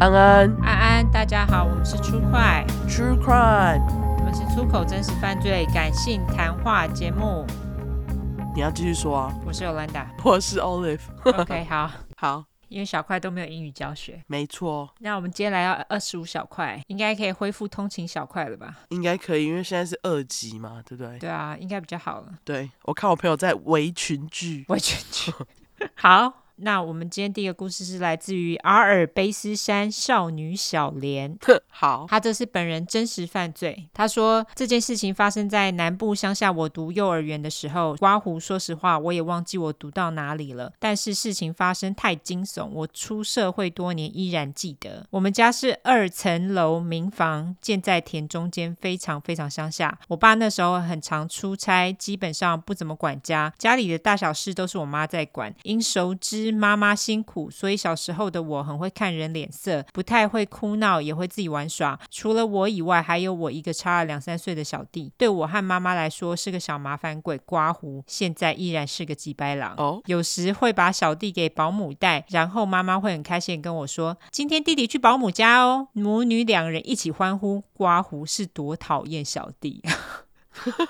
安安，安安，大家好，我们是出快 True Crime，我们是出口真实犯罪感性谈话节目。你要继续说啊？我是 Yolanda，我是 Olive。OK，好，好，因为小块都没有英语教学，没错。那我们今天来到二十五小块，应该可以恢复通勤小块了吧？应该可以，因为现在是二级嘛，对不对？对啊，应该比较好了。对，我看我朋友在围裙剧，围裙剧。好。那我们今天第一个故事是来自于阿尔卑斯山少女小莲。好，她这是本人真实犯罪。她说这件事情发生在南部乡下，我读幼儿园的时候。刮胡，说实话，我也忘记我读到哪里了。但是事情发生太惊悚，我出社会多年依然记得。我们家是二层楼民房，建在田中间，非常非常乡下。我爸那时候很常出差，基本上不怎么管家，家里的大小事都是我妈在管。因熟知。妈妈辛苦，所以小时候的我很会看人脸色，不太会哭闹，也会自己玩耍。除了我以外，还有我一个差了两三岁的小弟。对我和妈妈来说是个小麻烦鬼，刮胡，现在依然是个急白狼。哦，有时会把小弟给保姆带，然后妈妈会很开心跟我说：“今天弟弟去保姆家哦。”母女两人一起欢呼。刮胡是多讨厌小弟。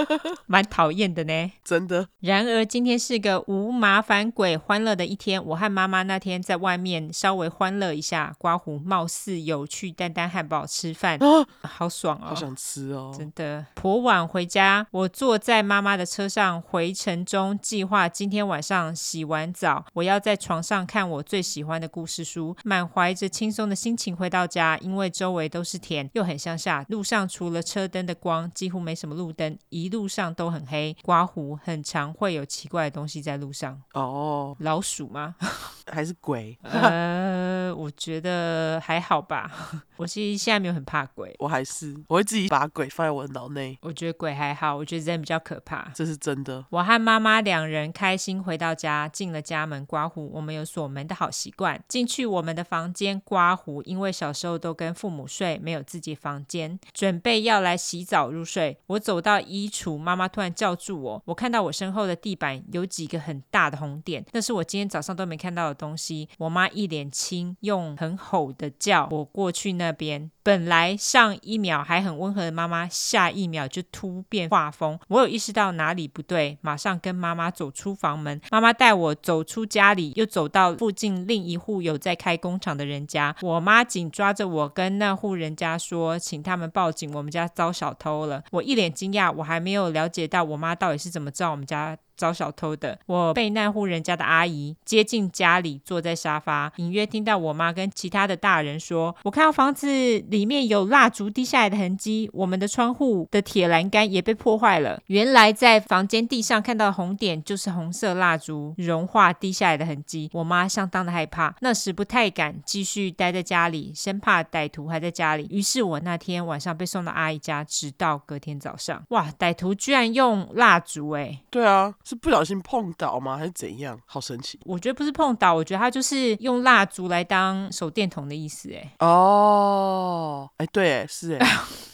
蛮讨厌的呢，真的。然而今天是个无麻烦鬼欢乐的一天。我和妈妈那天在外面稍微欢乐一下，刮胡貌似有去丹丹汉堡吃饭，啊，好爽哦，好想吃哦，真的。颇晚回家，我坐在妈妈的车上回程中，计划今天晚上洗完澡，我要在床上看我最喜欢的故事书，满怀着轻松的心情回到家。因为周围都是田，又很乡下，路上除了车灯的光，几乎没什么路灯。一路上都很黑，刮胡很常会有奇怪的东西在路上。哦，老鼠吗？还是鬼？呃，我觉得还好吧。我其实现在没有很怕鬼，我还是我会自己把鬼放在我的脑内。我觉得鬼还好，我觉得人比较可怕。这是真的。我和妈妈两人开心回到家，进了家门，刮胡。我们有锁门的好习惯，进去我们的房间刮胡。因为小时候都跟父母睡，没有自己房间，准备要来洗澡入睡。我走到衣橱，妈妈突然叫住我。我看到我身后的地板有几个很大的红点，那是我今天早上都没看到的东西。我妈一脸青，用很吼的叫我过去那边。本来上一秒还很温和的妈妈，下一秒就突变画风。我有意识到哪里不对，马上跟妈妈走出房门。妈妈带我走出家里，又走到附近另一户有在开工厂的人家。我妈紧抓着我跟那户人家说，请他们报警，我们家遭小偷了。我一脸惊讶，我还没有了解到我妈到底是怎么知道我们家遭小偷的。我被那户人家的阿姨接进家里，坐在沙发，隐约听到我妈跟其他的大人说：“我看到房子里面有蜡烛滴下来的痕迹，我们的窗户的铁栏杆也被破坏了。原来在房间地上看到的红点，就是红色蜡烛融化滴下来的痕迹。”我妈相当的害怕，那时不太敢继续待在家里，生怕歹徒还在家里。于是我那天晚上被送到阿姨家，直到隔天早上。哇，歹徒居然用蜡烛哎！对啊。是不小心碰倒吗？还是怎样？好神奇！我觉得不是碰倒，我觉得他就是用蜡烛来当手电筒的意思。哎，哦，哎，对，哎，是哎。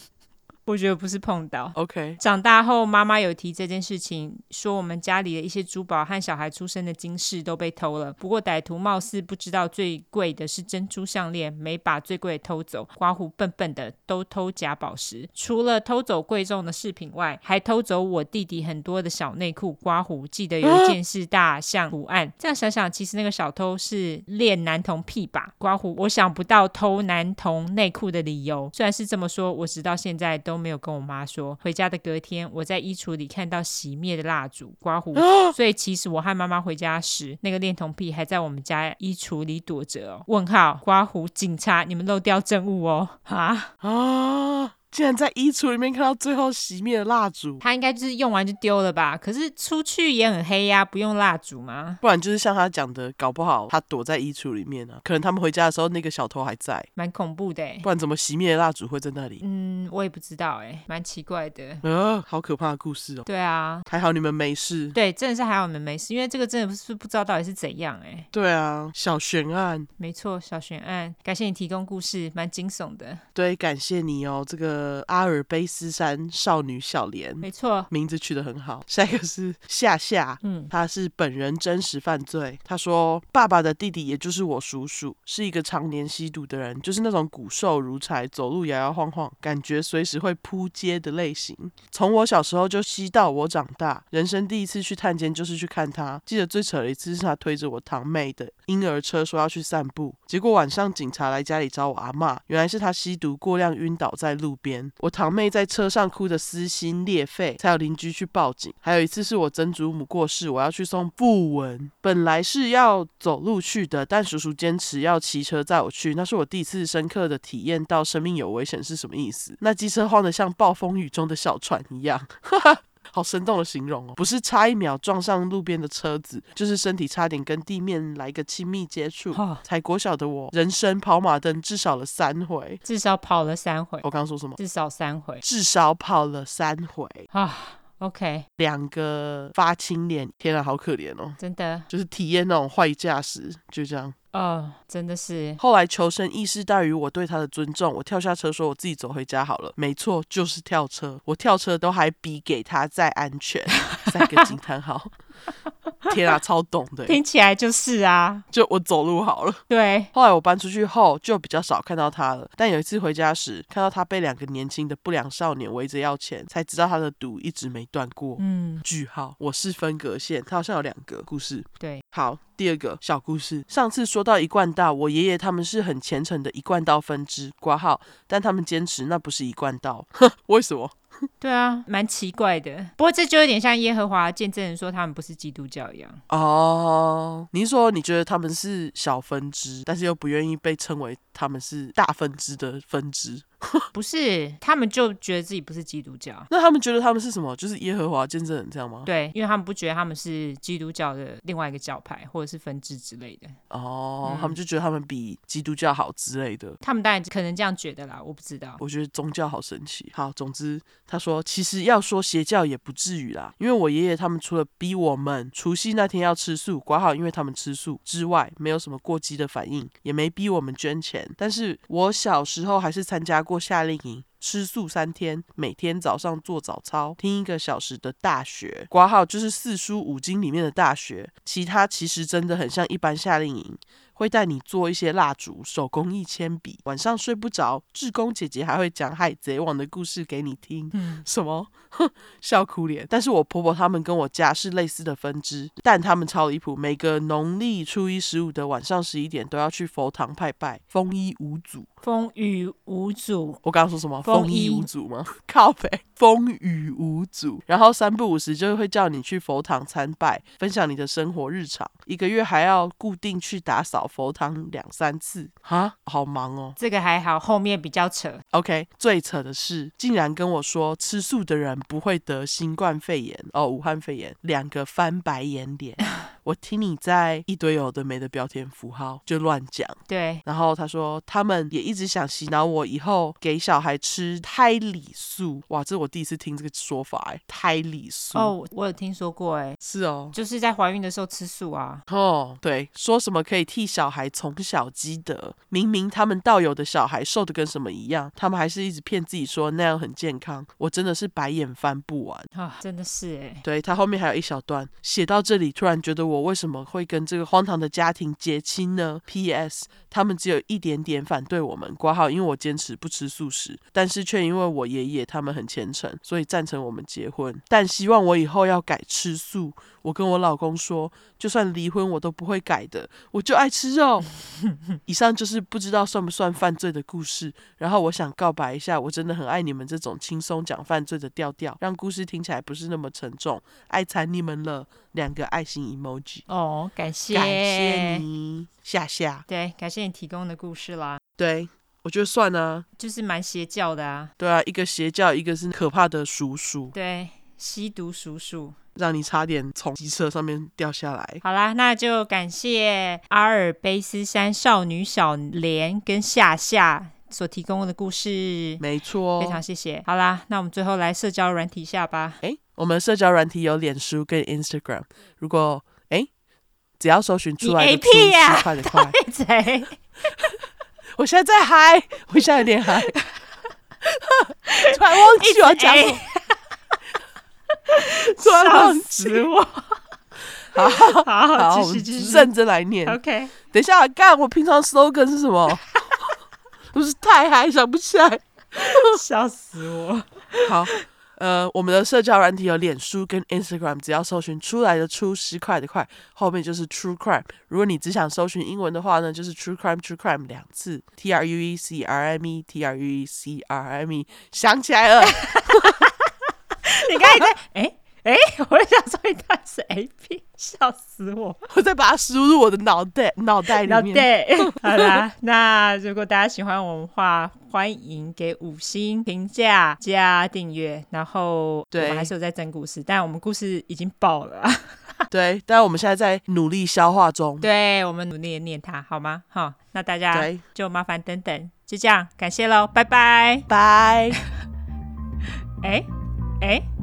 我觉得不是碰到。OK。长大后，妈妈有提这件事情，说我们家里的一些珠宝和小孩出生的金饰都被偷了。不过歹徒貌似不知道最贵的是珍珠项链，没把最贵的偷走。刮胡笨笨的，都偷假宝石。除了偷走贵重的饰品外，还偷走我弟弟很多的小内裤。刮胡记得有一件是大象图案。这样想想，其实那个小偷是恋男童癖吧？刮胡，我想不到偷男童内裤的理由。虽然是这么说，我直到现在都。没有跟我妈说。回家的隔天，我在衣橱里看到熄灭的蜡烛，刮胡。所以其实我和妈妈回家时，那个恋童癖还在我们家衣橱里躲着哦。问号，刮胡，警察，你们漏掉证物哦。啊啊！竟然在衣橱里面看到最后熄灭的蜡烛，他应该就是用完就丢了吧？可是出去也很黑呀，不用蜡烛吗？不然就是像他讲的，搞不好他躲在衣橱里面啊。可能他们回家的时候，那个小偷还在，蛮恐怖的。不然怎么熄灭的蜡烛会在那里？嗯，我也不知道哎，蛮奇怪的。呃，好可怕的故事哦。对啊，还好你们没事。对，真的是还好你们没事，因为这个真的不是不知道到底是怎样哎。对啊，小悬案。没错，小悬案。感谢你提供故事，蛮惊悚的。对，感谢你哦，这个。个阿尔卑斯山少女小莲，没错，名字取得很好。下一个是夏夏，嗯，他是本人真实犯罪。他说，爸爸的弟弟也就是我叔叔，是一个常年吸毒的人，就是那种骨瘦如柴、走路摇摇晃晃，感觉随时会扑街的类型。从我小时候就吸到我长大，人生第一次去探监就是去看他。记得最扯的一次是他推着我堂妹的婴儿车说要去散步，结果晚上警察来家里找我阿妈，原来是他吸毒过量晕倒在路边，我堂妹在车上哭得撕心裂肺，才有邻居去报警。还有一次是我曾祖母过世，我要去送布文，本来是要走路去的，但叔叔坚持要骑车载我去，那是我第一次深刻的体验到生命有危险是什么意思。那机车晃得像暴风雨中的小船一样，哈哈。好生动的形容哦，不是差一秒撞上路边的车子，就是身体差点跟地面来个亲密接触。哦、才国小的我，人生跑马灯至少了三回，至少跑了三回。我刚刚说什么？至少三回，至少跑了三回啊。OK，两个发青脸，天啊，好可怜哦，真的，就是体验那种坏驾驶，就这样。哦，oh, 真的是。后来求生意识大于我对他的尊重，我跳下车说：“我自己走回家好了。”没错，就是跳车。我跳车都还比给他再安全。三个惊叹号！天啊，超懂的。听起来就是啊，就我走路好了。对。后来我搬出去后，就比较少看到他了。但有一次回家时，看到他被两个年轻的不良少年围着要钱，才知道他的毒一直没断过。嗯。句号。我是分隔线，他好像有两个故事。对。好。第二个小故事，上次说到一贯道，我爷爷他们是很虔诚的一贯道分支挂号，但他们坚持那不是一贯道，哼，为什么？对啊，蛮奇怪的。不过这就有点像耶和华见证人说他们不是基督教一样。哦，你说你觉得他们是小分支，但是又不愿意被称为他们是大分支的分支？不是，他们就觉得自己不是基督教。那他们觉得他们是什么？就是耶和华见证人这样吗？对，因为他们不觉得他们是基督教的另外一个教派或者是分支之类的。哦，嗯、他们就觉得他们比基督教好之类的。他们当然可能这样觉得啦，我不知道。我觉得宗教好神奇。好，总之他说，其实要说邪教也不至于啦，因为我爷爷他们除了逼我们除夕那天要吃素，管好因为他们吃素之外，没有什么过激的反应，也没逼我们捐钱。但是我小时候还是参加过夏令营。吃素三天，每天早上做早操，听一个小时的大学，挂号就是四书五经里面的大学。其他其实真的很像一般夏令营。会带你做一些蜡烛、手工艺铅笔。晚上睡不着，志工姐姐还会讲海贼王的故事给你听。嗯，什么？哼，笑哭脸。但是我婆婆他们跟我家是类似的分支，但他们超离谱。每个农历初一十五的晚上十一点都要去佛堂拜拜。风衣无阻。丰衣无阻。我刚刚说什么？风衣无阻吗？靠北。风雨无阻。然后三不五时就会叫你去佛堂参拜，分享你的生活日常。一个月还要固定去打扫。佛堂两三次，哈，好忙哦。这个还好，后面比较扯。OK，最扯的是，竟然跟我说吃素的人不会得新冠肺炎哦，武汉肺炎，两个翻白眼脸。我听你在一堆有的没的标点符号就乱讲。对，然后他说他们也一直想洗脑我，以后给小孩吃胎里素。哇，这是我第一次听这个说法哎，胎里素。哦，我有听说过哎。是哦，就是在怀孕的时候吃素啊。哦，对，说什么可以替小孩从小积德，明明他们道友的小孩瘦的跟什么一样，他们还是一直骗自己说那样很健康。我真的是白眼翻不完啊，真的是哎。对，他后面还有一小段，写到这里突然觉得我为什么会跟这个荒唐的家庭结亲呢？P.S. 他们只有一点点反对我们挂号，因为我坚持不吃素食，但是却因为我爷爷他们很虔诚，所以赞成我们结婚，但希望我以后要改吃素。我跟我老公说，就算离婚我都不会改的，我就爱吃肉。以上就是不知道算不算犯罪的故事。然后我想告白一下，我真的很爱你们这种轻松讲犯罪的调调，让故事听起来不是那么沉重。爱惨你们了，两个爱心 emoji。哦，感谢，感谢你，夏夏。对，感谢你提供的故事啦。对，我觉得算啊，就是蛮邪教的啊。对啊，一个邪教，一个是可怕的叔叔。对，吸毒叔叔。让你差点从机车上面掉下来。好啦，那就感谢阿尔卑斯山少女小莲跟夏夏所提供的故事。没错，非常谢谢。好啦，那我们最后来社交软体下吧。诶，我们社交软体有脸书跟 Instagram。如果诶，只要搜寻出来的 AP 呀，快的快。我现在在嗨，我现在有点嗨。突然忘记我要讲什么，突然忘记我。好好好，好，继续继续认真来念。OK，等一下，干我平常 slogan 是什么？不是太嗨，想不起来，笑死我。好，呃，我们的社交软体有脸书跟 Instagram，只要搜寻出来的出十块的块，后面就是 True Crime。如果你只想搜寻英文的话呢，就是 True Crime True Crime 两次，T R U E C R M E T R U E C R M E，想起来了。你刚才在哎。哎，我想说一段是 A P，笑死我！我再把它输入我的脑袋脑袋里面。对，好啦，那如果大家喜欢我们的话，欢迎给五星评价加订阅。然后，对，我们还是有在整故事，但我们故事已经爆了。对，但我们现在在努力消化中。对，我们努力念它，好吗？好，那大家就麻烦等等，就这样，感谢喽，拜拜，拜。哎哎。